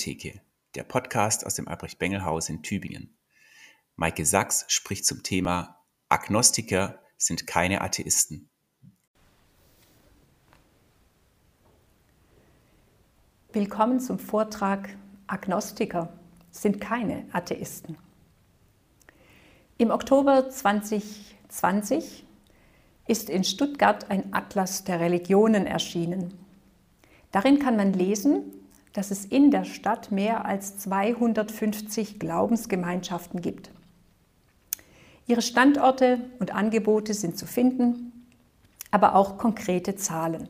Albrecht-Bengel-Theke, der Podcast aus dem Albrecht-Bengel-Haus in Tübingen. Maike Sachs spricht zum Thema Agnostiker sind keine Atheisten. Willkommen zum Vortrag Agnostiker sind keine Atheisten. Im Oktober 2020 ist in Stuttgart ein Atlas der Religionen erschienen. Darin kann man lesen, dass es in der Stadt mehr als 250 Glaubensgemeinschaften gibt. Ihre Standorte und Angebote sind zu finden, aber auch konkrete Zahlen.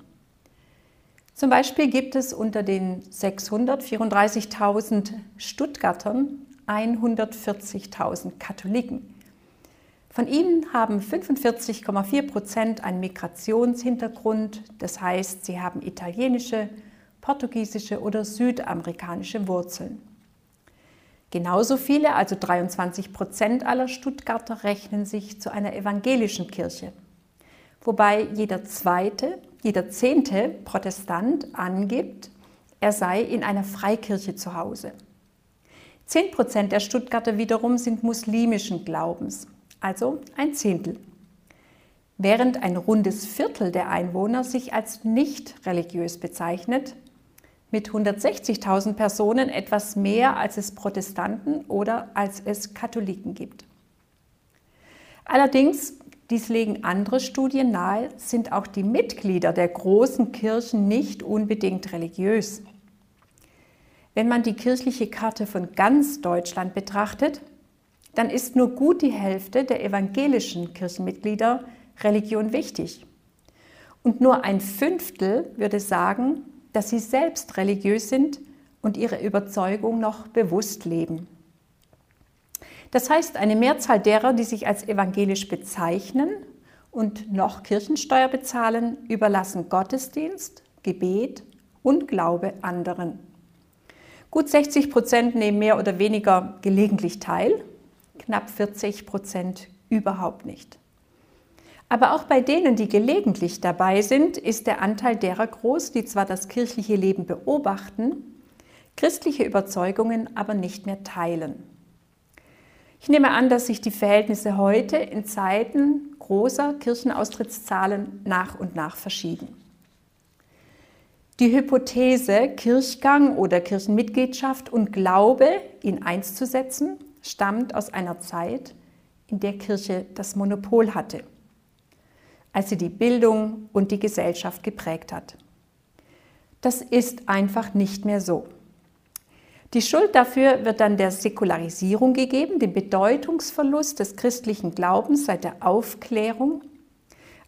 Zum Beispiel gibt es unter den 634.000 Stuttgartern 140.000 Katholiken. Von ihnen haben 45,4 Prozent einen Migrationshintergrund, das heißt, sie haben italienische, portugiesische oder südamerikanische Wurzeln. Genauso viele, also 23 Prozent aller Stuttgarter, rechnen sich zu einer evangelischen Kirche, wobei jeder zweite, jeder zehnte Protestant angibt, er sei in einer Freikirche zu Hause. 10 Prozent der Stuttgarter wiederum sind muslimischen Glaubens, also ein Zehntel. Während ein rundes Viertel der Einwohner sich als nicht religiös bezeichnet, mit 160.000 Personen etwas mehr, als es Protestanten oder als es Katholiken gibt. Allerdings, dies legen andere Studien nahe, sind auch die Mitglieder der großen Kirchen nicht unbedingt religiös. Wenn man die kirchliche Karte von ganz Deutschland betrachtet, dann ist nur gut die Hälfte der evangelischen Kirchenmitglieder Religion wichtig. Und nur ein Fünftel würde sagen, dass sie selbst religiös sind und ihre Überzeugung noch bewusst leben. Das heißt, eine Mehrzahl derer, die sich als evangelisch bezeichnen und noch Kirchensteuer bezahlen, überlassen Gottesdienst, Gebet und Glaube anderen. Gut 60 Prozent nehmen mehr oder weniger gelegentlich teil, knapp 40 Prozent überhaupt nicht. Aber auch bei denen, die gelegentlich dabei sind, ist der Anteil derer groß, die zwar das kirchliche Leben beobachten, christliche Überzeugungen aber nicht mehr teilen. Ich nehme an, dass sich die Verhältnisse heute in Zeiten großer Kirchenaustrittszahlen nach und nach verschieben. Die Hypothese, Kirchgang oder Kirchenmitgliedschaft und Glaube in eins zu setzen, stammt aus einer Zeit, in der Kirche das Monopol hatte als sie die Bildung und die Gesellschaft geprägt hat. Das ist einfach nicht mehr so. Die Schuld dafür wird dann der Säkularisierung gegeben, dem Bedeutungsverlust des christlichen Glaubens seit der Aufklärung,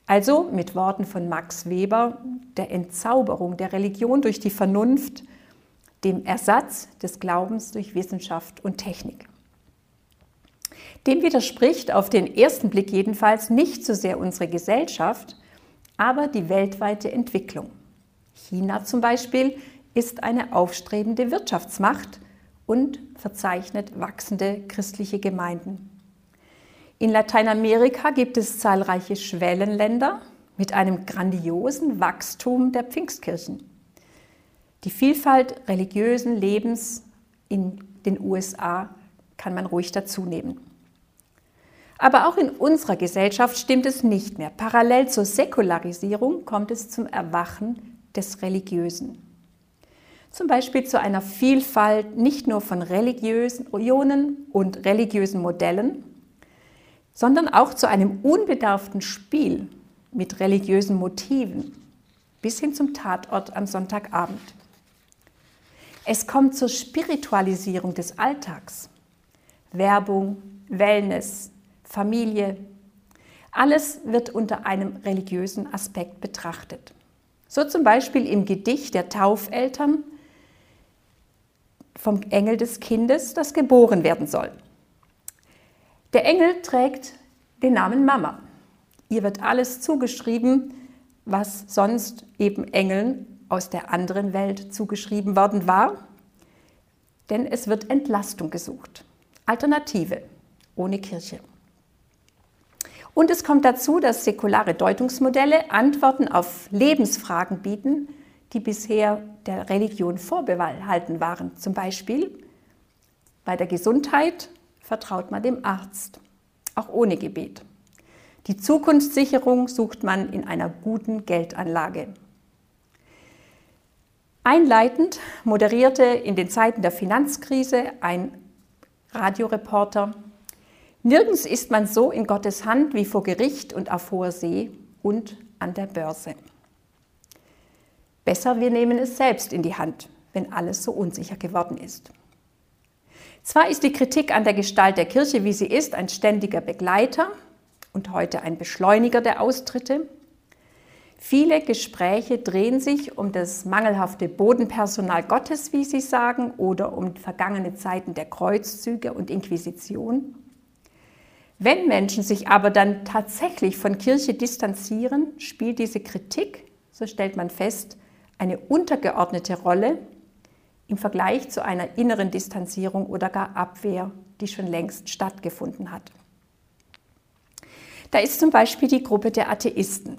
also mit Worten von Max Weber, der Entzauberung der Religion durch die Vernunft, dem Ersatz des Glaubens durch Wissenschaft und Technik. Dem widerspricht auf den ersten Blick jedenfalls nicht so sehr unsere Gesellschaft, aber die weltweite Entwicklung. China zum Beispiel ist eine aufstrebende Wirtschaftsmacht und verzeichnet wachsende christliche Gemeinden. In Lateinamerika gibt es zahlreiche Schwellenländer mit einem grandiosen Wachstum der Pfingstkirchen. Die Vielfalt religiösen Lebens in den USA kann man ruhig dazu nehmen. Aber auch in unserer Gesellschaft stimmt es nicht mehr. Parallel zur Säkularisierung kommt es zum Erwachen des Religiösen. Zum Beispiel zu einer Vielfalt nicht nur von religiösen und religiösen Modellen, sondern auch zu einem unbedarften Spiel mit religiösen Motiven bis hin zum Tatort am Sonntagabend. Es kommt zur Spiritualisierung des Alltags. Werbung, Wellness, Familie. Alles wird unter einem religiösen Aspekt betrachtet. So zum Beispiel im Gedicht der Taufeltern vom Engel des Kindes, das geboren werden soll. Der Engel trägt den Namen Mama. Ihr wird alles zugeschrieben, was sonst eben Engeln aus der anderen Welt zugeschrieben worden war, denn es wird Entlastung gesucht. Alternative ohne Kirche. Und es kommt dazu, dass säkulare Deutungsmodelle Antworten auf Lebensfragen bieten, die bisher der Religion vorbehalten waren. Zum Beispiel bei der Gesundheit vertraut man dem Arzt, auch ohne Gebet. Die Zukunftssicherung sucht man in einer guten Geldanlage. Einleitend moderierte in den Zeiten der Finanzkrise ein Radioreporter, Nirgends ist man so in Gottes Hand wie vor Gericht und auf hoher See und an der Börse. Besser, wir nehmen es selbst in die Hand, wenn alles so unsicher geworden ist. Zwar ist die Kritik an der Gestalt der Kirche, wie sie ist, ein ständiger Begleiter und heute ein Beschleuniger der Austritte. Viele Gespräche drehen sich um das mangelhafte Bodenpersonal Gottes, wie sie sagen, oder um vergangene Zeiten der Kreuzzüge und Inquisition. Wenn Menschen sich aber dann tatsächlich von Kirche distanzieren, spielt diese Kritik, so stellt man fest, eine untergeordnete Rolle im Vergleich zu einer inneren Distanzierung oder gar Abwehr, die schon längst stattgefunden hat. Da ist zum Beispiel die Gruppe der Atheisten.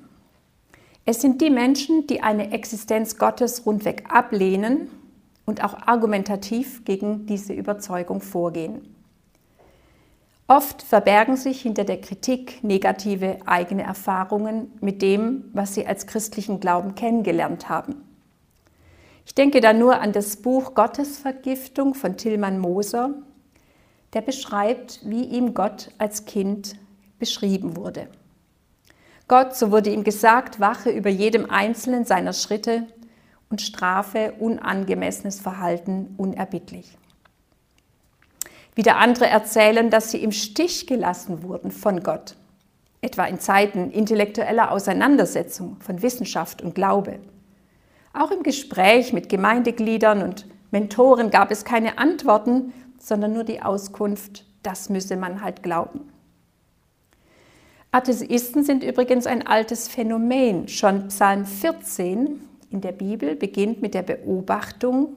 Es sind die Menschen, die eine Existenz Gottes rundweg ablehnen und auch argumentativ gegen diese Überzeugung vorgehen. Oft verbergen sich hinter der Kritik negative eigene Erfahrungen mit dem, was sie als christlichen Glauben kennengelernt haben. Ich denke da nur an das Buch Gottesvergiftung von Tillmann Moser, der beschreibt, wie ihm Gott als Kind beschrieben wurde. Gott, so wurde ihm gesagt, wache über jedem einzelnen seiner Schritte und strafe unangemessenes Verhalten unerbittlich. Wieder andere erzählen, dass sie im Stich gelassen wurden von Gott, etwa in Zeiten intellektueller Auseinandersetzung von Wissenschaft und Glaube. Auch im Gespräch mit Gemeindegliedern und Mentoren gab es keine Antworten, sondern nur die Auskunft, das müsse man halt glauben. Atheisten sind übrigens ein altes Phänomen. Schon Psalm 14 in der Bibel beginnt mit der Beobachtung,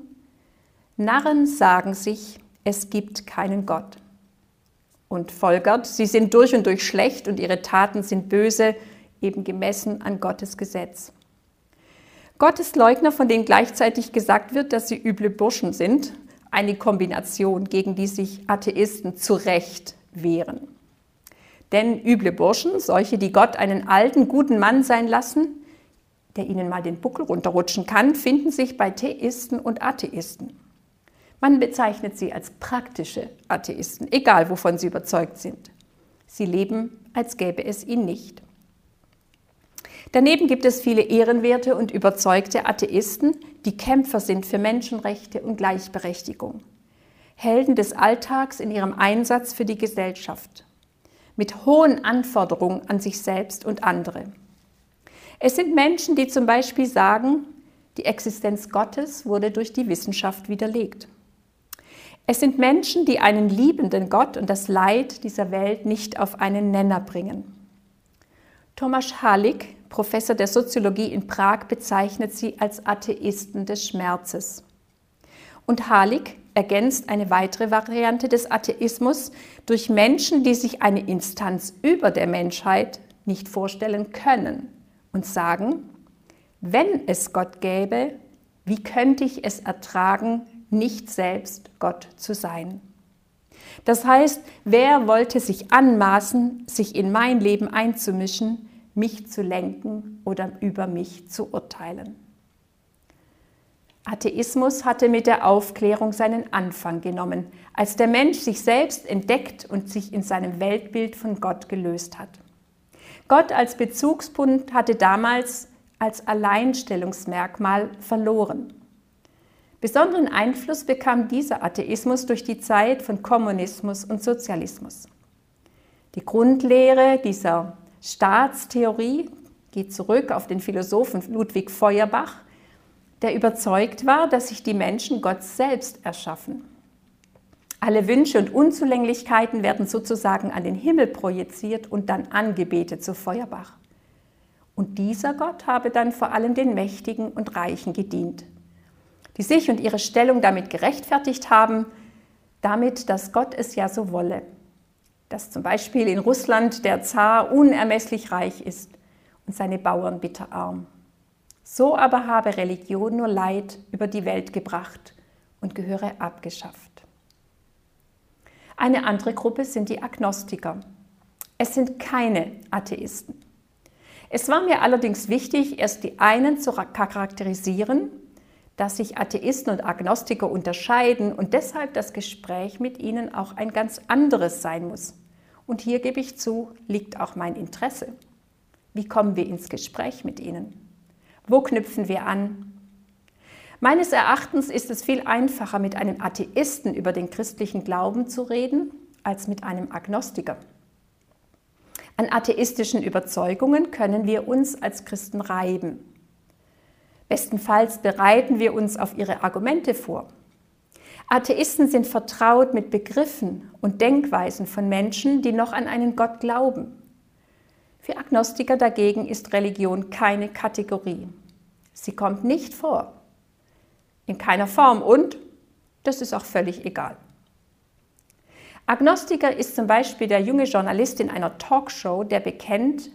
Narren sagen sich, es gibt keinen Gott. Und folgert, sie sind durch und durch schlecht und ihre Taten sind böse, eben gemessen an Gottes Gesetz. Gottesleugner, von denen gleichzeitig gesagt wird, dass sie üble Burschen sind, eine Kombination, gegen die sich Atheisten zu Recht wehren. Denn üble Burschen, solche, die Gott einen alten, guten Mann sein lassen, der ihnen mal den Buckel runterrutschen kann, finden sich bei Theisten und Atheisten. Man bezeichnet sie als praktische Atheisten, egal wovon sie überzeugt sind. Sie leben, als gäbe es ihn nicht. Daneben gibt es viele ehrenwerte und überzeugte Atheisten, die Kämpfer sind für Menschenrechte und Gleichberechtigung. Helden des Alltags in ihrem Einsatz für die Gesellschaft mit hohen Anforderungen an sich selbst und andere. Es sind Menschen, die zum Beispiel sagen, die Existenz Gottes wurde durch die Wissenschaft widerlegt. Es sind Menschen, die einen liebenden Gott und das Leid dieser Welt nicht auf einen Nenner bringen. Thomas Halik, Professor der Soziologie in Prag, bezeichnet sie als Atheisten des Schmerzes. Und Halik ergänzt eine weitere Variante des Atheismus durch Menschen, die sich eine Instanz über der Menschheit nicht vorstellen können und sagen, wenn es Gott gäbe, wie könnte ich es ertragen, nicht selbst Gott zu sein? Das heißt, wer wollte sich anmaßen, sich in mein Leben einzumischen, mich zu lenken oder über mich zu urteilen? Atheismus hatte mit der Aufklärung seinen Anfang genommen, als der Mensch sich selbst entdeckt und sich in seinem Weltbild von Gott gelöst hat. Gott als Bezugspunkt hatte damals als Alleinstellungsmerkmal verloren. Besonderen Einfluss bekam dieser Atheismus durch die Zeit von Kommunismus und Sozialismus. Die Grundlehre dieser Staatstheorie geht zurück auf den Philosophen Ludwig Feuerbach, der überzeugt war, dass sich die Menschen Gott selbst erschaffen. Alle Wünsche und Unzulänglichkeiten werden sozusagen an den Himmel projiziert und dann angebetet, so Feuerbach. Und dieser Gott habe dann vor allem den Mächtigen und Reichen gedient, die sich und ihre Stellung damit gerechtfertigt haben, damit, dass Gott es ja so wolle, dass zum Beispiel in Russland der Zar unermesslich reich ist und seine Bauern bitterarm. So aber habe Religion nur Leid über die Welt gebracht und gehöre abgeschafft. Eine andere Gruppe sind die Agnostiker. Es sind keine Atheisten. Es war mir allerdings wichtig, erst die einen zu charakterisieren, dass sich Atheisten und Agnostiker unterscheiden und deshalb das Gespräch mit ihnen auch ein ganz anderes sein muss. Und hier gebe ich zu, liegt auch mein Interesse. Wie kommen wir ins Gespräch mit ihnen? Wo knüpfen wir an? Meines Erachtens ist es viel einfacher, mit einem Atheisten über den christlichen Glauben zu reden, als mit einem Agnostiker. An atheistischen Überzeugungen können wir uns als Christen reiben. Bestenfalls bereiten wir uns auf ihre Argumente vor. Atheisten sind vertraut mit Begriffen und Denkweisen von Menschen, die noch an einen Gott glauben. Für Agnostiker dagegen ist Religion keine Kategorie. Sie kommt nicht vor. In keiner Form und das ist auch völlig egal. Agnostiker ist zum Beispiel der junge Journalist in einer Talkshow, der bekennt,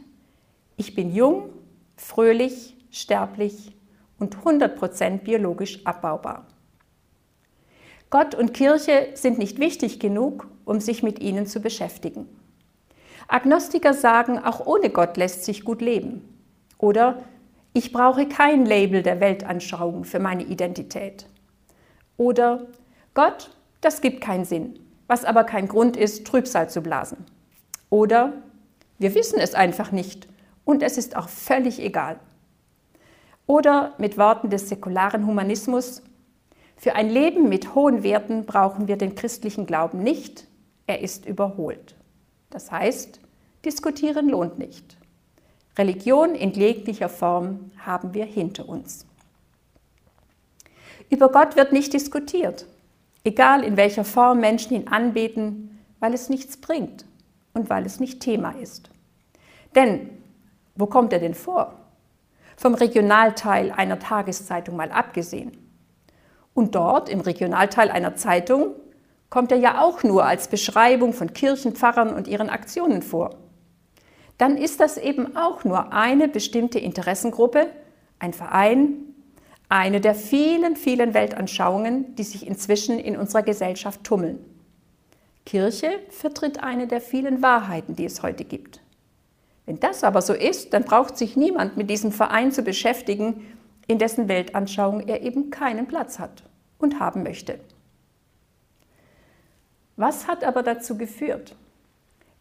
ich bin jung, fröhlich, sterblich und 100% biologisch abbaubar. Gott und Kirche sind nicht wichtig genug, um sich mit ihnen zu beschäftigen. Agnostiker sagen, auch ohne Gott lässt sich gut leben. Oder ich brauche kein Label der Weltanschauung für meine Identität. Oder Gott, das gibt keinen Sinn was aber kein Grund ist, Trübsal zu blasen. Oder wir wissen es einfach nicht und es ist auch völlig egal. Oder mit Worten des säkularen Humanismus, für ein Leben mit hohen Werten brauchen wir den christlichen Glauben nicht, er ist überholt. Das heißt, diskutieren lohnt nicht. Religion in jeglicher Form haben wir hinter uns. Über Gott wird nicht diskutiert egal in welcher Form Menschen ihn anbeten, weil es nichts bringt und weil es nicht Thema ist. Denn wo kommt er denn vor? Vom Regionalteil einer Tageszeitung mal abgesehen. Und dort im Regionalteil einer Zeitung kommt er ja auch nur als Beschreibung von Kirchenpfarrern und ihren Aktionen vor. Dann ist das eben auch nur eine bestimmte Interessengruppe, ein Verein, eine der vielen, vielen Weltanschauungen, die sich inzwischen in unserer Gesellschaft tummeln. Kirche vertritt eine der vielen Wahrheiten, die es heute gibt. Wenn das aber so ist, dann braucht sich niemand mit diesem Verein zu beschäftigen, in dessen Weltanschauung er eben keinen Platz hat und haben möchte. Was hat aber dazu geführt?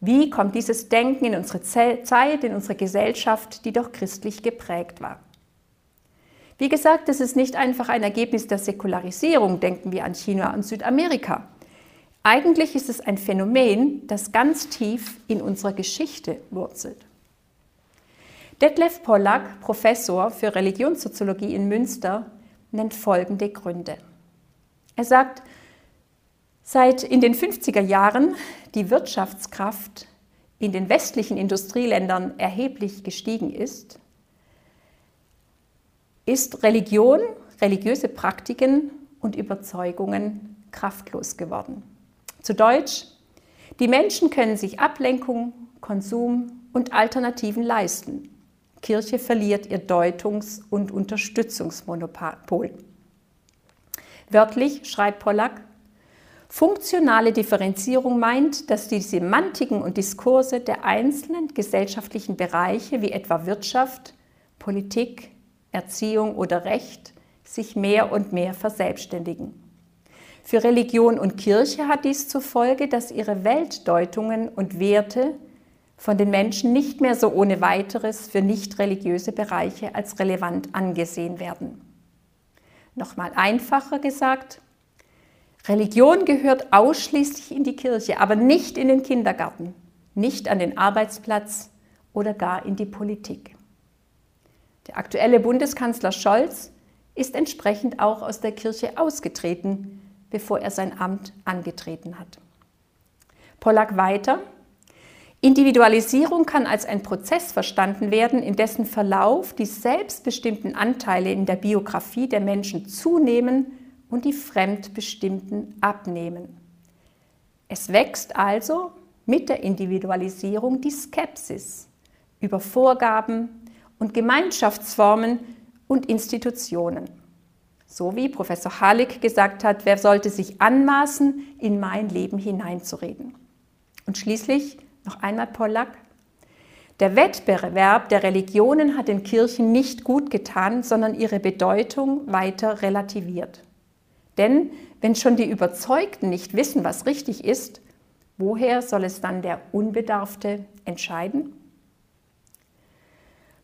Wie kommt dieses Denken in unsere Zeit, in unsere Gesellschaft, die doch christlich geprägt war? Wie gesagt, es ist nicht einfach ein Ergebnis der Säkularisierung, denken wir an China und Südamerika. Eigentlich ist es ein Phänomen, das ganz tief in unserer Geschichte wurzelt. Detlef Pollack, Professor für Religionssoziologie in Münster, nennt folgende Gründe. Er sagt, seit in den 50er Jahren die Wirtschaftskraft in den westlichen Industrieländern erheblich gestiegen ist, ist Religion, religiöse Praktiken und Überzeugungen kraftlos geworden. Zu Deutsch, die Menschen können sich Ablenkung, Konsum und Alternativen leisten. Kirche verliert ihr Deutungs- und Unterstützungsmonopol. Wörtlich schreibt Pollack, funktionale Differenzierung meint, dass die Semantiken und Diskurse der einzelnen gesellschaftlichen Bereiche wie etwa Wirtschaft, Politik, Erziehung oder Recht sich mehr und mehr verselbstständigen. Für Religion und Kirche hat dies zur Folge, dass ihre Weltdeutungen und Werte von den Menschen nicht mehr so ohne weiteres für nicht religiöse Bereiche als relevant angesehen werden. Nochmal einfacher gesagt, Religion gehört ausschließlich in die Kirche, aber nicht in den Kindergarten, nicht an den Arbeitsplatz oder gar in die Politik. Der aktuelle Bundeskanzler Scholz ist entsprechend auch aus der Kirche ausgetreten, bevor er sein Amt angetreten hat. Pollack weiter. Individualisierung kann als ein Prozess verstanden werden, in dessen Verlauf die selbstbestimmten Anteile in der Biografie der Menschen zunehmen und die fremdbestimmten abnehmen. Es wächst also mit der Individualisierung die Skepsis über Vorgaben, und Gemeinschaftsformen und Institutionen. So wie Professor Halik gesagt hat, wer sollte sich anmaßen, in mein Leben hineinzureden. Und schließlich noch einmal Pollack. Der Wettbewerb der Religionen hat den Kirchen nicht gut getan, sondern ihre Bedeutung weiter relativiert. Denn wenn schon die Überzeugten nicht wissen, was richtig ist, woher soll es dann der Unbedarfte entscheiden?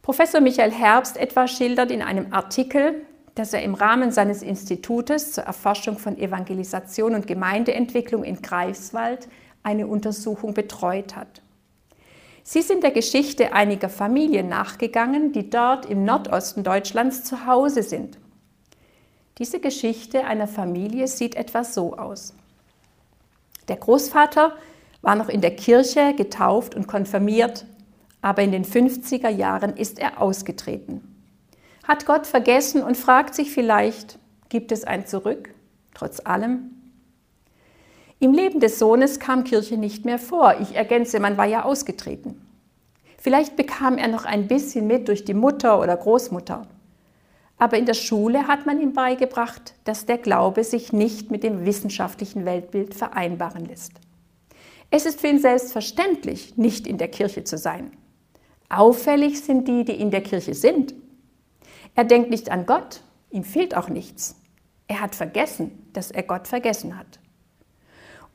Professor Michael Herbst etwa schildert in einem Artikel, dass er im Rahmen seines Institutes zur Erforschung von Evangelisation und Gemeindeentwicklung in Greifswald eine Untersuchung betreut hat. Sie sind der Geschichte einiger Familien nachgegangen, die dort im Nordosten Deutschlands zu Hause sind. Diese Geschichte einer Familie sieht etwa so aus. Der Großvater war noch in der Kirche getauft und konfirmiert, aber in den 50er Jahren ist er ausgetreten. Hat Gott vergessen und fragt sich vielleicht, gibt es ein Zurück, trotz allem? Im Leben des Sohnes kam Kirche nicht mehr vor. Ich ergänze, man war ja ausgetreten. Vielleicht bekam er noch ein bisschen mit durch die Mutter oder Großmutter. Aber in der Schule hat man ihm beigebracht, dass der Glaube sich nicht mit dem wissenschaftlichen Weltbild vereinbaren lässt. Es ist für ihn selbstverständlich, nicht in der Kirche zu sein. Auffällig sind die, die in der Kirche sind. Er denkt nicht an Gott, ihm fehlt auch nichts. Er hat vergessen, dass er Gott vergessen hat.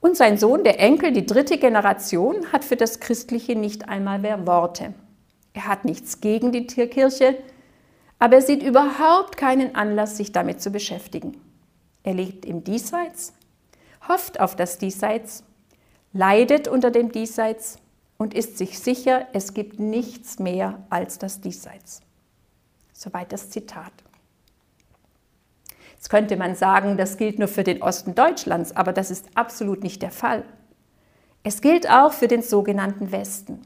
Und sein Sohn, der Enkel, die dritte Generation, hat für das Christliche nicht einmal mehr Worte. Er hat nichts gegen die Tierkirche, aber er sieht überhaupt keinen Anlass, sich damit zu beschäftigen. Er lebt im Diesseits, hofft auf das Diesseits, leidet unter dem Diesseits und ist sich sicher, es gibt nichts mehr als das Diesseits. Soweit das Zitat. Jetzt könnte man sagen, das gilt nur für den Osten Deutschlands, aber das ist absolut nicht der Fall. Es gilt auch für den sogenannten Westen.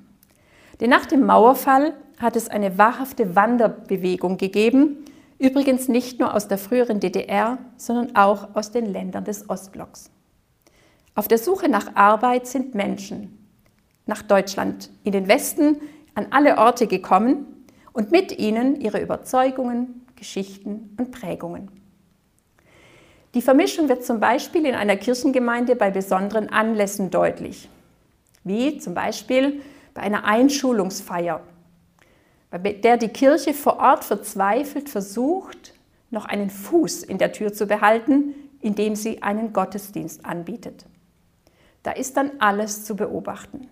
Denn nach dem Mauerfall hat es eine wahrhafte Wanderbewegung gegeben, übrigens nicht nur aus der früheren DDR, sondern auch aus den Ländern des Ostblocks. Auf der Suche nach Arbeit sind Menschen nach Deutschland, in den Westen, an alle Orte gekommen und mit ihnen ihre Überzeugungen, Geschichten und Prägungen. Die Vermischung wird zum Beispiel in einer Kirchengemeinde bei besonderen Anlässen deutlich, wie zum Beispiel bei einer Einschulungsfeier bei der die Kirche vor Ort verzweifelt versucht, noch einen Fuß in der Tür zu behalten, indem sie einen Gottesdienst anbietet. Da ist dann alles zu beobachten.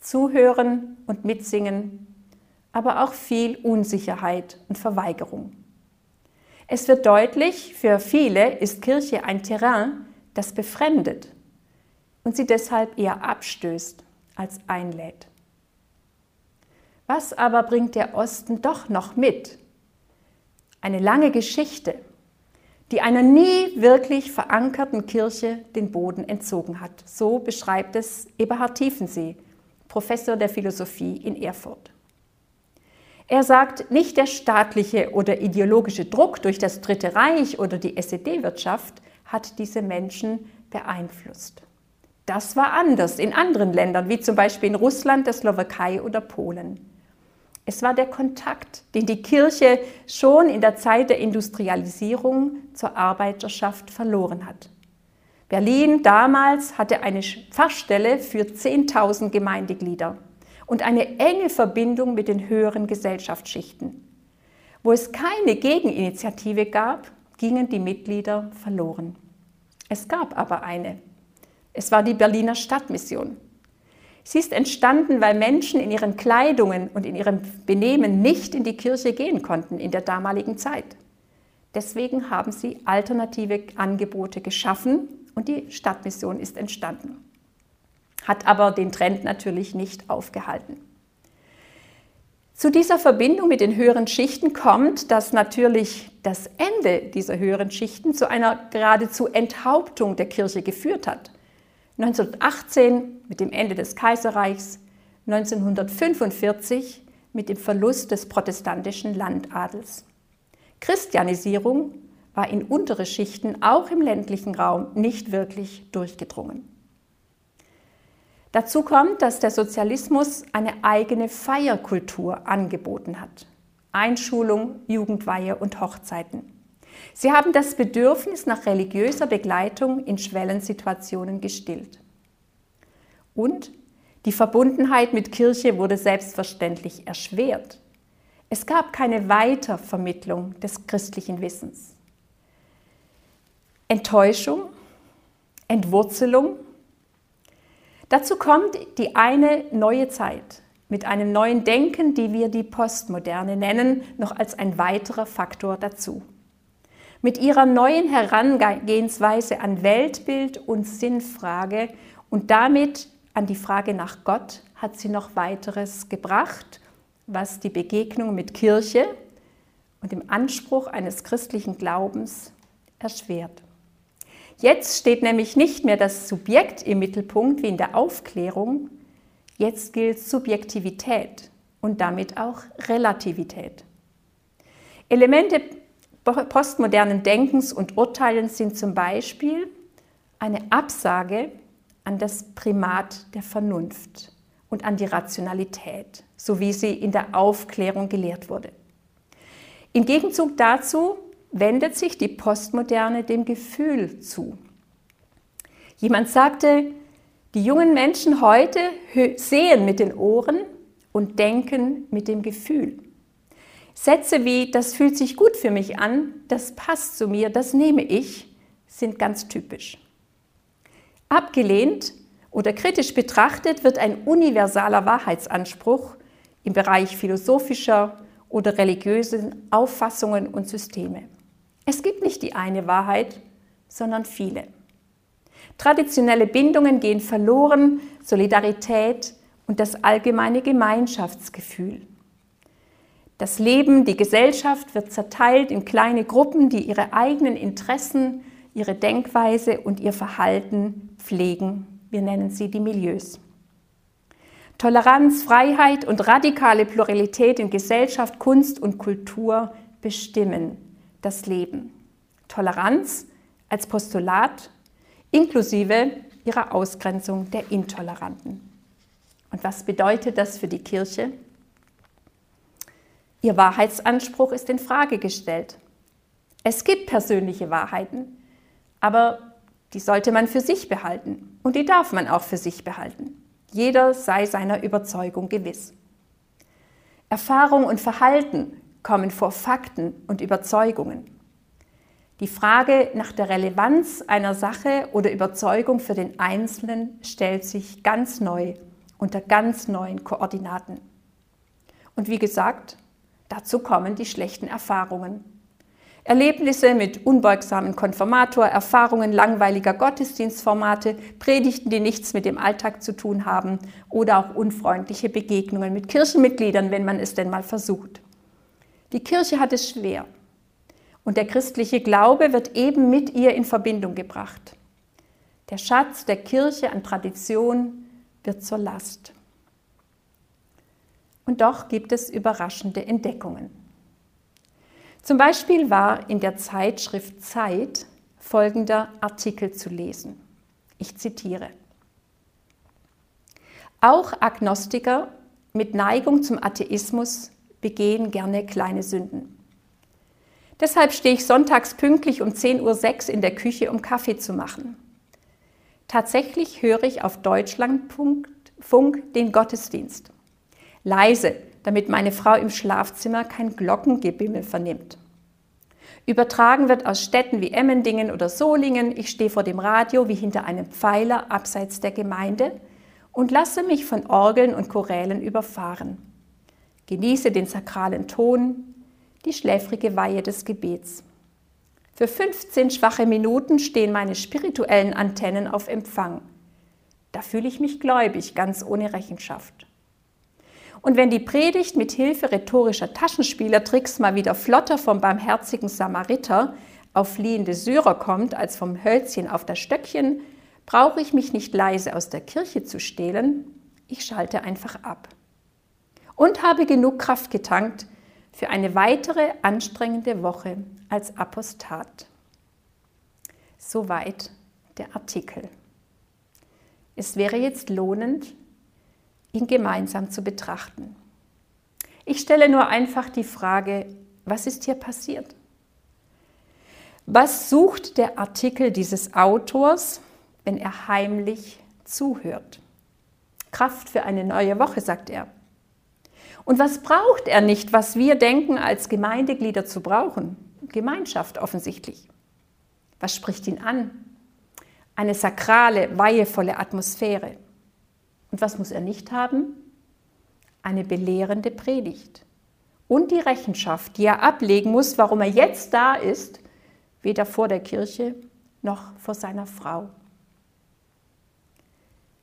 Zuhören und mitsingen, aber auch viel Unsicherheit und Verweigerung. Es wird deutlich, für viele ist Kirche ein Terrain, das befremdet und sie deshalb eher abstößt als einlädt. Was aber bringt der Osten doch noch mit? Eine lange Geschichte, die einer nie wirklich verankerten Kirche den Boden entzogen hat. So beschreibt es Eberhard Tiefensee, Professor der Philosophie in Erfurt. Er sagt, nicht der staatliche oder ideologische Druck durch das Dritte Reich oder die SED-Wirtschaft hat diese Menschen beeinflusst. Das war anders in anderen Ländern, wie zum Beispiel in Russland, der Slowakei oder Polen. Es war der Kontakt, den die Kirche schon in der Zeit der Industrialisierung zur Arbeiterschaft verloren hat. Berlin damals hatte eine Pfarrstelle für 10.000 Gemeindeglieder und eine enge Verbindung mit den höheren Gesellschaftsschichten. Wo es keine Gegeninitiative gab, gingen die Mitglieder verloren. Es gab aber eine. Es war die Berliner Stadtmission. Sie ist entstanden, weil Menschen in ihren Kleidungen und in ihrem Benehmen nicht in die Kirche gehen konnten in der damaligen Zeit. Deswegen haben sie alternative Angebote geschaffen und die Stadtmission ist entstanden. Hat aber den Trend natürlich nicht aufgehalten. Zu dieser Verbindung mit den höheren Schichten kommt, dass natürlich das Ende dieser höheren Schichten zu einer geradezu Enthauptung der Kirche geführt hat. 1918 mit dem Ende des Kaiserreichs, 1945 mit dem Verlust des protestantischen Landadels. Christianisierung war in untere Schichten, auch im ländlichen Raum, nicht wirklich durchgedrungen. Dazu kommt, dass der Sozialismus eine eigene Feierkultur angeboten hat. Einschulung, Jugendweihe und Hochzeiten. Sie haben das Bedürfnis nach religiöser Begleitung in Schwellensituationen gestillt. Und die Verbundenheit mit Kirche wurde selbstverständlich erschwert. Es gab keine Weitervermittlung des christlichen Wissens. Enttäuschung, Entwurzelung. Dazu kommt die eine neue Zeit mit einem neuen Denken, die wir die Postmoderne nennen, noch als ein weiterer Faktor dazu. Mit ihrer neuen Herangehensweise an Weltbild und Sinnfrage und damit an die Frage nach Gott hat sie noch weiteres gebracht, was die Begegnung mit Kirche und dem Anspruch eines christlichen Glaubens erschwert. Jetzt steht nämlich nicht mehr das Subjekt im Mittelpunkt wie in der Aufklärung, jetzt gilt Subjektivität und damit auch Relativität. Elemente postmodernen Denkens und Urteilens sind zum Beispiel eine Absage an das Primat der Vernunft und an die Rationalität, so wie sie in der Aufklärung gelehrt wurde. Im Gegenzug dazu wendet sich die Postmoderne dem Gefühl zu. Jemand sagte, die jungen Menschen heute sehen mit den Ohren und denken mit dem Gefühl. Sätze wie, das fühlt sich gut für mich an, das passt zu mir, das nehme ich, sind ganz typisch. Abgelehnt oder kritisch betrachtet wird ein universaler Wahrheitsanspruch im Bereich philosophischer oder religiösen Auffassungen und Systeme. Es gibt nicht die eine Wahrheit, sondern viele. Traditionelle Bindungen gehen verloren, Solidarität und das allgemeine Gemeinschaftsgefühl. Das Leben, die Gesellschaft wird zerteilt in kleine Gruppen, die ihre eigenen Interessen, ihre Denkweise und ihr Verhalten pflegen. Wir nennen sie die Milieus. Toleranz, Freiheit und radikale Pluralität in Gesellschaft, Kunst und Kultur bestimmen das Leben. Toleranz als Postulat inklusive ihrer Ausgrenzung der Intoleranten. Und was bedeutet das für die Kirche? Ihr Wahrheitsanspruch ist in Frage gestellt. Es gibt persönliche Wahrheiten, aber die sollte man für sich behalten und die darf man auch für sich behalten. Jeder sei seiner Überzeugung gewiss. Erfahrung und Verhalten kommen vor Fakten und Überzeugungen. Die Frage nach der Relevanz einer Sache oder Überzeugung für den Einzelnen stellt sich ganz neu unter ganz neuen Koordinaten. Und wie gesagt, dazu kommen die schlechten Erfahrungen. Erlebnisse mit unbeugsamen Konfirmator, Erfahrungen langweiliger Gottesdienstformate, Predigten, die nichts mit dem Alltag zu tun haben oder auch unfreundliche Begegnungen mit Kirchenmitgliedern, wenn man es denn mal versucht. Die Kirche hat es schwer. Und der christliche Glaube wird eben mit ihr in Verbindung gebracht. Der Schatz der Kirche an Tradition wird zur Last. Und doch gibt es überraschende Entdeckungen. Zum Beispiel war in der Zeitschrift Zeit folgender Artikel zu lesen. Ich zitiere. Auch Agnostiker mit Neigung zum Atheismus begehen gerne kleine Sünden. Deshalb stehe ich sonntags pünktlich um 10.06 Uhr in der Küche, um Kaffee zu machen. Tatsächlich höre ich auf Deutschlandfunk den Gottesdienst. Leise, damit meine Frau im Schlafzimmer kein Glockengebimmel vernimmt. Übertragen wird aus Städten wie Emmendingen oder Solingen. Ich stehe vor dem Radio wie hinter einem Pfeiler abseits der Gemeinde und lasse mich von Orgeln und Chorälen überfahren. Genieße den sakralen Ton, die schläfrige Weihe des Gebets. Für 15 schwache Minuten stehen meine spirituellen Antennen auf Empfang. Da fühle ich mich gläubig, ganz ohne Rechenschaft. Und wenn die Predigt mit Hilfe rhetorischer Taschenspielertricks mal wieder flotter vom barmherzigen Samariter auf fliehende Syrer kommt als vom Hölzchen auf das Stöckchen, brauche ich mich nicht leise aus der Kirche zu stehlen, ich schalte einfach ab. Und habe genug Kraft getankt, für eine weitere anstrengende Woche als Apostat. Soweit der Artikel. Es wäre jetzt lohnend, ihn gemeinsam zu betrachten. Ich stelle nur einfach die Frage, was ist hier passiert? Was sucht der Artikel dieses Autors, wenn er heimlich zuhört? Kraft für eine neue Woche, sagt er. Und was braucht er nicht, was wir denken, als Gemeindeglieder zu brauchen? Gemeinschaft offensichtlich. Was spricht ihn an? Eine sakrale, weihevolle Atmosphäre. Und was muss er nicht haben? Eine belehrende Predigt. Und die Rechenschaft, die er ablegen muss, warum er jetzt da ist, weder vor der Kirche noch vor seiner Frau.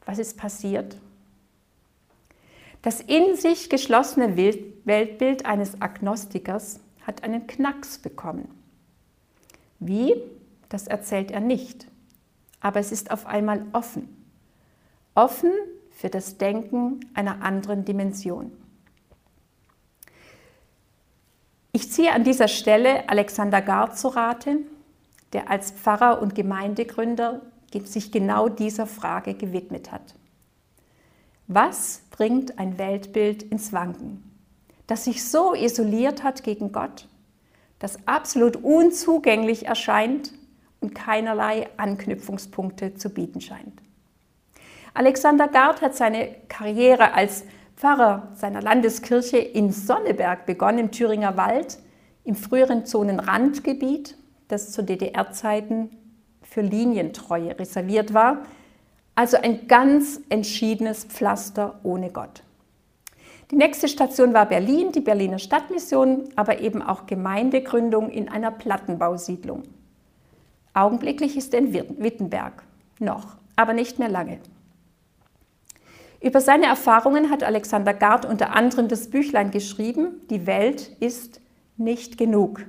Was ist passiert? Das in sich geschlossene Weltbild eines Agnostikers hat einen Knacks bekommen. Wie? Das erzählt er nicht. Aber es ist auf einmal offen. Offen für das Denken einer anderen Dimension. Ich ziehe an dieser Stelle Alexander Gard zu Rate, der als Pfarrer und Gemeindegründer sich genau dieser Frage gewidmet hat. Was bringt ein Weltbild ins Wanken, das sich so isoliert hat gegen Gott, das absolut unzugänglich erscheint und keinerlei Anknüpfungspunkte zu bieten scheint? Alexander Gard hat seine Karriere als Pfarrer seiner Landeskirche in Sonneberg begonnen, im Thüringer Wald, im früheren Zonenrandgebiet, das zu DDR-Zeiten für Linientreue reserviert war, also ein ganz entschiedenes Pflaster ohne Gott. Die nächste Station war Berlin, die Berliner Stadtmission, aber eben auch Gemeindegründung in einer Plattenbausiedlung. Augenblicklich ist er in Wittenberg. Noch, aber nicht mehr lange. Über seine Erfahrungen hat Alexander Gard unter anderem das Büchlein geschrieben, Die Welt ist nicht genug.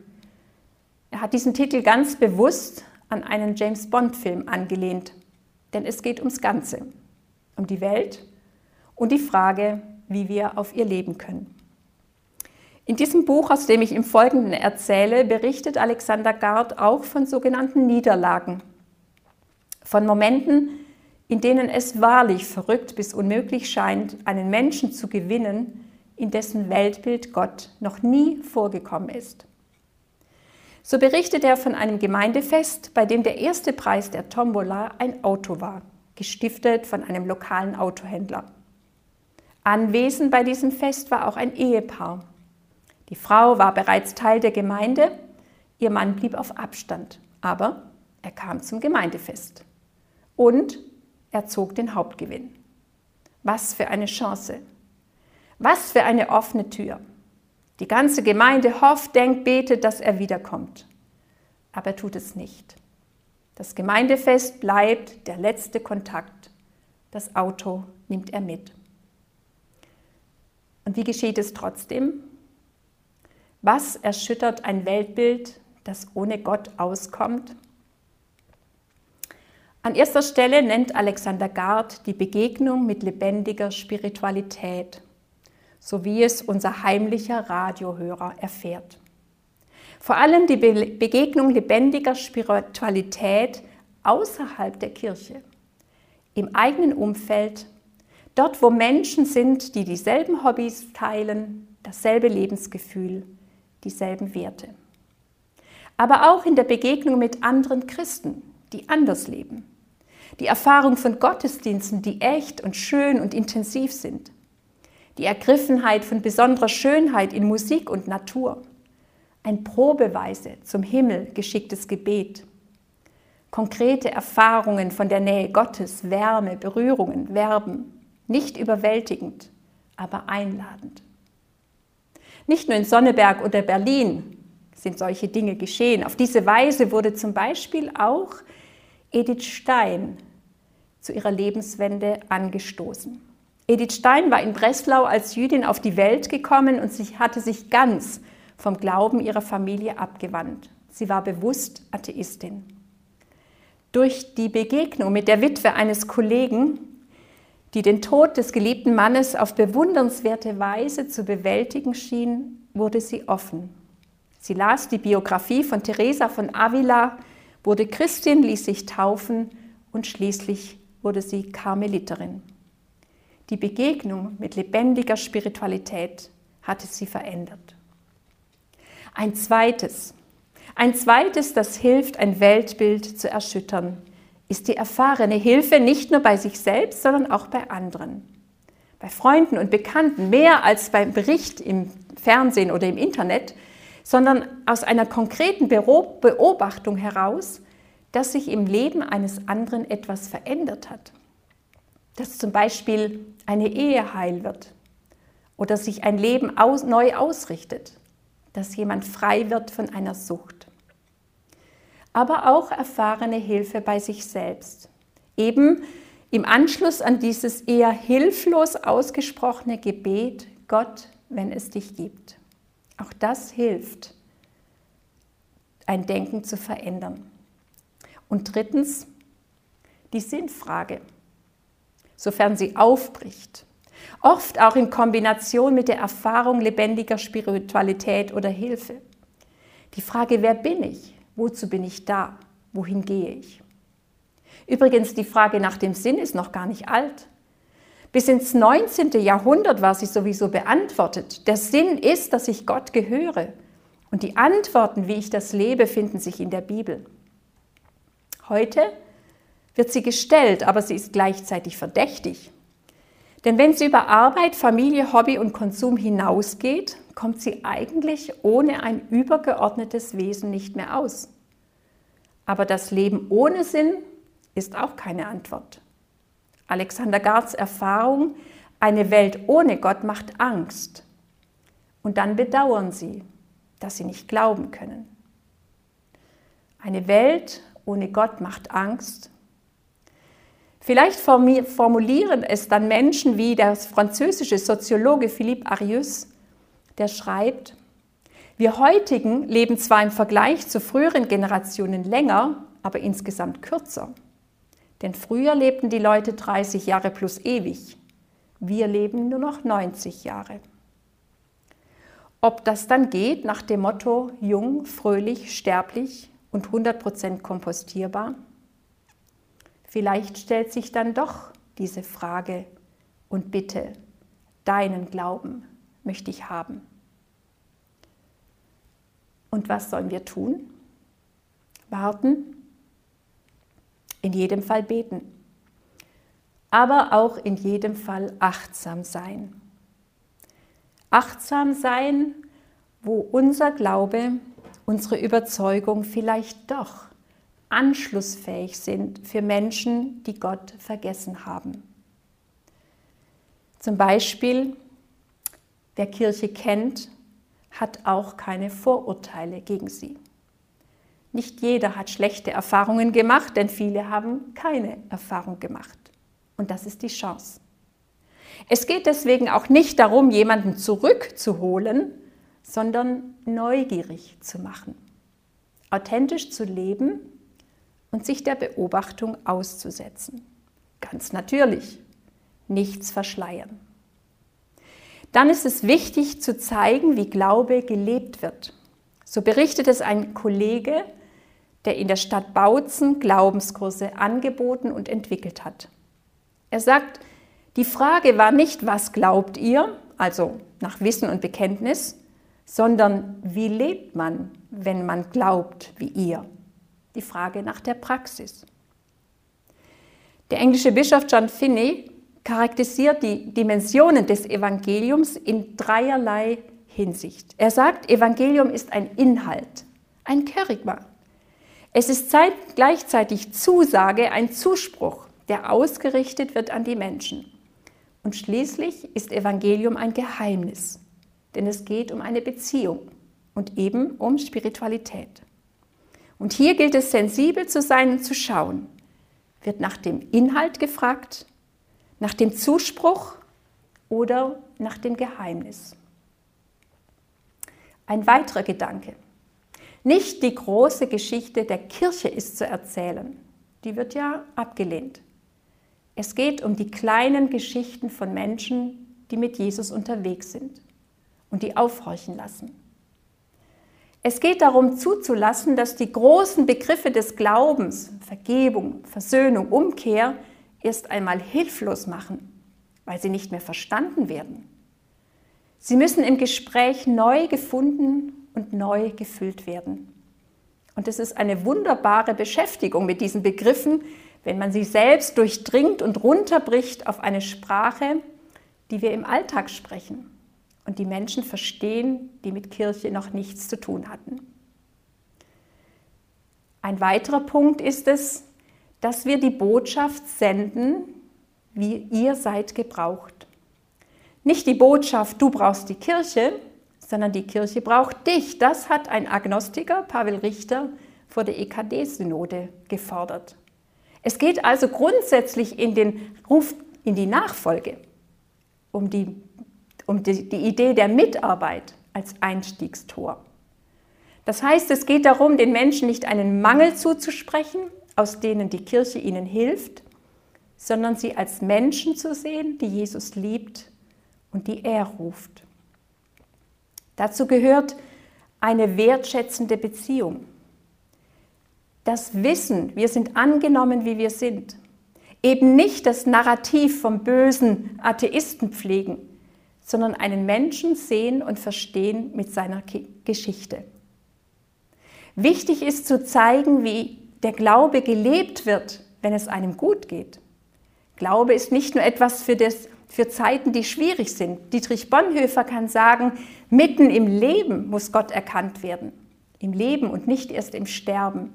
Er hat diesen Titel ganz bewusst an einen James Bond-Film angelehnt, denn es geht ums Ganze, um die Welt und die Frage, wie wir auf ihr leben können. In diesem Buch, aus dem ich im Folgenden erzähle, berichtet Alexander Gard auch von sogenannten Niederlagen, von Momenten, in denen es wahrlich verrückt bis unmöglich scheint, einen Menschen zu gewinnen, in dessen Weltbild Gott noch nie vorgekommen ist. So berichtet er von einem Gemeindefest, bei dem der erste Preis der Tombola ein Auto war, gestiftet von einem lokalen Autohändler. Anwesend bei diesem Fest war auch ein Ehepaar. Die Frau war bereits Teil der Gemeinde, ihr Mann blieb auf Abstand, aber er kam zum Gemeindefest. Und er zog den Hauptgewinn. Was für eine Chance. Was für eine offene Tür. Die ganze Gemeinde hofft, denkt, betet, dass er wiederkommt. Aber er tut es nicht. Das Gemeindefest bleibt der letzte Kontakt. Das Auto nimmt er mit. Und wie geschieht es trotzdem? Was erschüttert ein Weltbild, das ohne Gott auskommt? An erster Stelle nennt Alexander Gard die Begegnung mit lebendiger Spiritualität so wie es unser heimlicher Radiohörer erfährt. Vor allem die Begegnung lebendiger Spiritualität außerhalb der Kirche, im eigenen Umfeld, dort wo Menschen sind, die dieselben Hobbys teilen, dasselbe Lebensgefühl, dieselben Werte. Aber auch in der Begegnung mit anderen Christen, die anders leben. Die Erfahrung von Gottesdiensten, die echt und schön und intensiv sind die Ergriffenheit von besonderer Schönheit in Musik und Natur, ein Probeweise zum Himmel geschicktes Gebet, konkrete Erfahrungen von der Nähe Gottes, Wärme, Berührungen, Verben, nicht überwältigend, aber einladend. Nicht nur in Sonneberg oder Berlin sind solche Dinge geschehen. Auf diese Weise wurde zum Beispiel auch Edith Stein zu ihrer Lebenswende angestoßen. Edith Stein war in Breslau als Jüdin auf die Welt gekommen und sie hatte sich ganz vom Glauben ihrer Familie abgewandt. Sie war bewusst Atheistin. Durch die Begegnung mit der Witwe eines Kollegen, die den Tod des geliebten Mannes auf bewundernswerte Weise zu bewältigen schien, wurde sie offen. Sie las die Biografie von Teresa von Avila, wurde Christin, ließ sich taufen und schließlich wurde sie Karmeliterin. Die Begegnung mit lebendiger Spiritualität hat es sie verändert. Ein zweites, ein zweites, das hilft, ein Weltbild zu erschüttern, ist die erfahrene Hilfe nicht nur bei sich selbst, sondern auch bei anderen. Bei Freunden und Bekannten, mehr als beim Bericht im Fernsehen oder im Internet, sondern aus einer konkreten Beobachtung heraus, dass sich im Leben eines anderen etwas verändert hat. Dass zum Beispiel eine Ehe heil wird oder sich ein Leben aus, neu ausrichtet, dass jemand frei wird von einer Sucht. Aber auch erfahrene Hilfe bei sich selbst. Eben im Anschluss an dieses eher hilflos ausgesprochene Gebet, Gott, wenn es dich gibt. Auch das hilft, ein Denken zu verändern. Und drittens, die Sinnfrage, sofern sie aufbricht. Oft auch in Kombination mit der Erfahrung lebendiger Spiritualität oder Hilfe. Die Frage, wer bin ich? Wozu bin ich da? Wohin gehe ich? Übrigens, die Frage nach dem Sinn ist noch gar nicht alt. Bis ins 19. Jahrhundert war sie sowieso beantwortet. Der Sinn ist, dass ich Gott gehöre. Und die Antworten, wie ich das lebe, finden sich in der Bibel. Heute wird sie gestellt, aber sie ist gleichzeitig verdächtig. Denn wenn sie über Arbeit, Familie, Hobby und Konsum hinausgeht, kommt sie eigentlich ohne ein übergeordnetes Wesen nicht mehr aus. Aber das Leben ohne Sinn ist auch keine Antwort. Alexander Garts Erfahrung, eine Welt ohne Gott macht Angst. Und dann bedauern sie, dass sie nicht glauben können. Eine Welt ohne Gott macht Angst. Vielleicht formulieren es dann Menschen wie der französische Soziologe Philippe Arius, der schreibt, wir heutigen leben zwar im Vergleich zu früheren Generationen länger, aber insgesamt kürzer. Denn früher lebten die Leute 30 Jahre plus ewig. Wir leben nur noch 90 Jahre. Ob das dann geht nach dem Motto jung, fröhlich, sterblich und 100% kompostierbar? Vielleicht stellt sich dann doch diese Frage und bitte, deinen Glauben möchte ich haben. Und was sollen wir tun? Warten, in jedem Fall beten, aber auch in jedem Fall achtsam sein. Achtsam sein, wo unser Glaube, unsere Überzeugung vielleicht doch anschlussfähig sind für Menschen, die Gott vergessen haben. Zum Beispiel, wer Kirche kennt, hat auch keine Vorurteile gegen sie. Nicht jeder hat schlechte Erfahrungen gemacht, denn viele haben keine Erfahrung gemacht. Und das ist die Chance. Es geht deswegen auch nicht darum, jemanden zurückzuholen, sondern neugierig zu machen, authentisch zu leben und sich der Beobachtung auszusetzen. Ganz natürlich, nichts verschleiern. Dann ist es wichtig zu zeigen, wie Glaube gelebt wird. So berichtet es ein Kollege, der in der Stadt Bautzen Glaubenskurse angeboten und entwickelt hat. Er sagt, die Frage war nicht, was glaubt ihr, also nach Wissen und Bekenntnis, sondern wie lebt man, wenn man glaubt wie ihr? Die Frage nach der Praxis. Der englische Bischof John Finney charakterisiert die Dimensionen des Evangeliums in dreierlei Hinsicht. Er sagt, Evangelium ist ein Inhalt, ein Kerygma, es ist gleichzeitig Zusage, ein Zuspruch, der ausgerichtet wird an die Menschen. Und schließlich ist Evangelium ein Geheimnis, denn es geht um eine Beziehung und eben um Spiritualität. Und hier gilt es sensibel zu sein und zu schauen. Wird nach dem Inhalt gefragt, nach dem Zuspruch oder nach dem Geheimnis? Ein weiterer Gedanke. Nicht die große Geschichte der Kirche ist zu erzählen. Die wird ja abgelehnt. Es geht um die kleinen Geschichten von Menschen, die mit Jesus unterwegs sind und die aufhorchen lassen. Es geht darum zuzulassen, dass die großen Begriffe des Glaubens, Vergebung, Versöhnung, Umkehr, erst einmal hilflos machen, weil sie nicht mehr verstanden werden. Sie müssen im Gespräch neu gefunden und neu gefüllt werden. Und es ist eine wunderbare Beschäftigung mit diesen Begriffen, wenn man sie selbst durchdringt und runterbricht auf eine Sprache, die wir im Alltag sprechen und die Menschen verstehen, die mit Kirche noch nichts zu tun hatten. Ein weiterer Punkt ist es, dass wir die Botschaft senden, wie ihr seid gebraucht. Nicht die Botschaft, du brauchst die Kirche, sondern die Kirche braucht dich. Das hat ein Agnostiker, Pavel Richter, vor der EKD-Synode gefordert. Es geht also grundsätzlich in den Ruf in die Nachfolge, um die, um die, die Idee der Mitarbeit als Einstiegstor. Das heißt, es geht darum, den Menschen nicht einen Mangel zuzusprechen, aus denen die Kirche ihnen hilft, sondern sie als Menschen zu sehen, die Jesus liebt und die er ruft. Dazu gehört eine wertschätzende Beziehung. Das Wissen, wir sind angenommen, wie wir sind. Eben nicht das Narrativ vom bösen Atheisten pflegen, sondern einen Menschen sehen und verstehen mit seiner Geschichte. Wichtig ist zu zeigen, wie der Glaube gelebt wird, wenn es einem gut geht. Glaube ist nicht nur etwas für das für Zeiten, die schwierig sind. Dietrich Bonhoeffer kann sagen, mitten im Leben muss Gott erkannt werden. Im Leben und nicht erst im Sterben.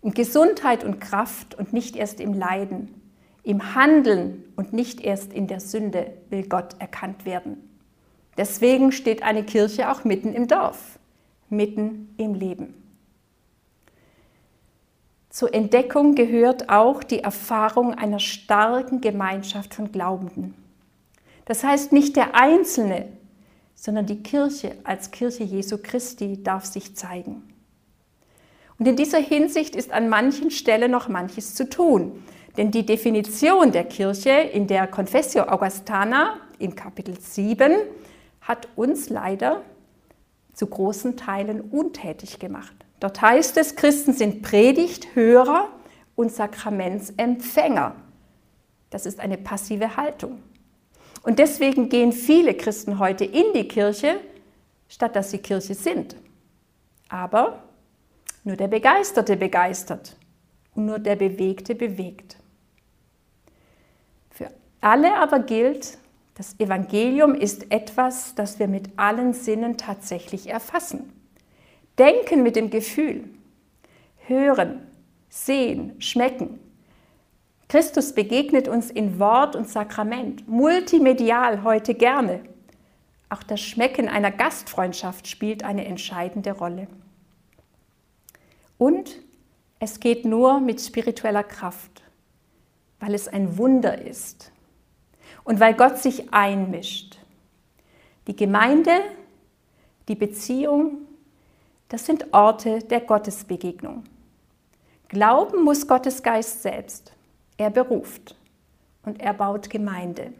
In Gesundheit und Kraft und nicht erst im Leiden. Im Handeln und nicht erst in der Sünde will Gott erkannt werden. Deswegen steht eine Kirche auch mitten im Dorf, mitten im Leben. Zur Entdeckung gehört auch die Erfahrung einer starken Gemeinschaft von Glaubenden. Das heißt, nicht der Einzelne, sondern die Kirche als Kirche Jesu Christi darf sich zeigen. Und in dieser Hinsicht ist an manchen Stellen noch manches zu tun. Denn die Definition der Kirche in der Confessio Augustana im Kapitel 7 hat uns leider zu großen Teilen untätig gemacht. Dort heißt es, Christen sind Predigthörer und Sakramentsempfänger. Das ist eine passive Haltung. Und deswegen gehen viele Christen heute in die Kirche, statt dass sie Kirche sind. Aber nur der Begeisterte begeistert und nur der Bewegte bewegt. Alle aber gilt, das Evangelium ist etwas, das wir mit allen Sinnen tatsächlich erfassen. Denken mit dem Gefühl, hören, sehen, schmecken, Christus begegnet uns in Wort und Sakrament, multimedial heute gerne. Auch das Schmecken einer Gastfreundschaft spielt eine entscheidende Rolle. Und es geht nur mit spiritueller Kraft, weil es ein Wunder ist und weil Gott sich einmischt. Die Gemeinde, die Beziehung, das sind Orte der Gottesbegegnung. Glauben muss Gottes Geist selbst. Er beruft und er baut Gemeinde.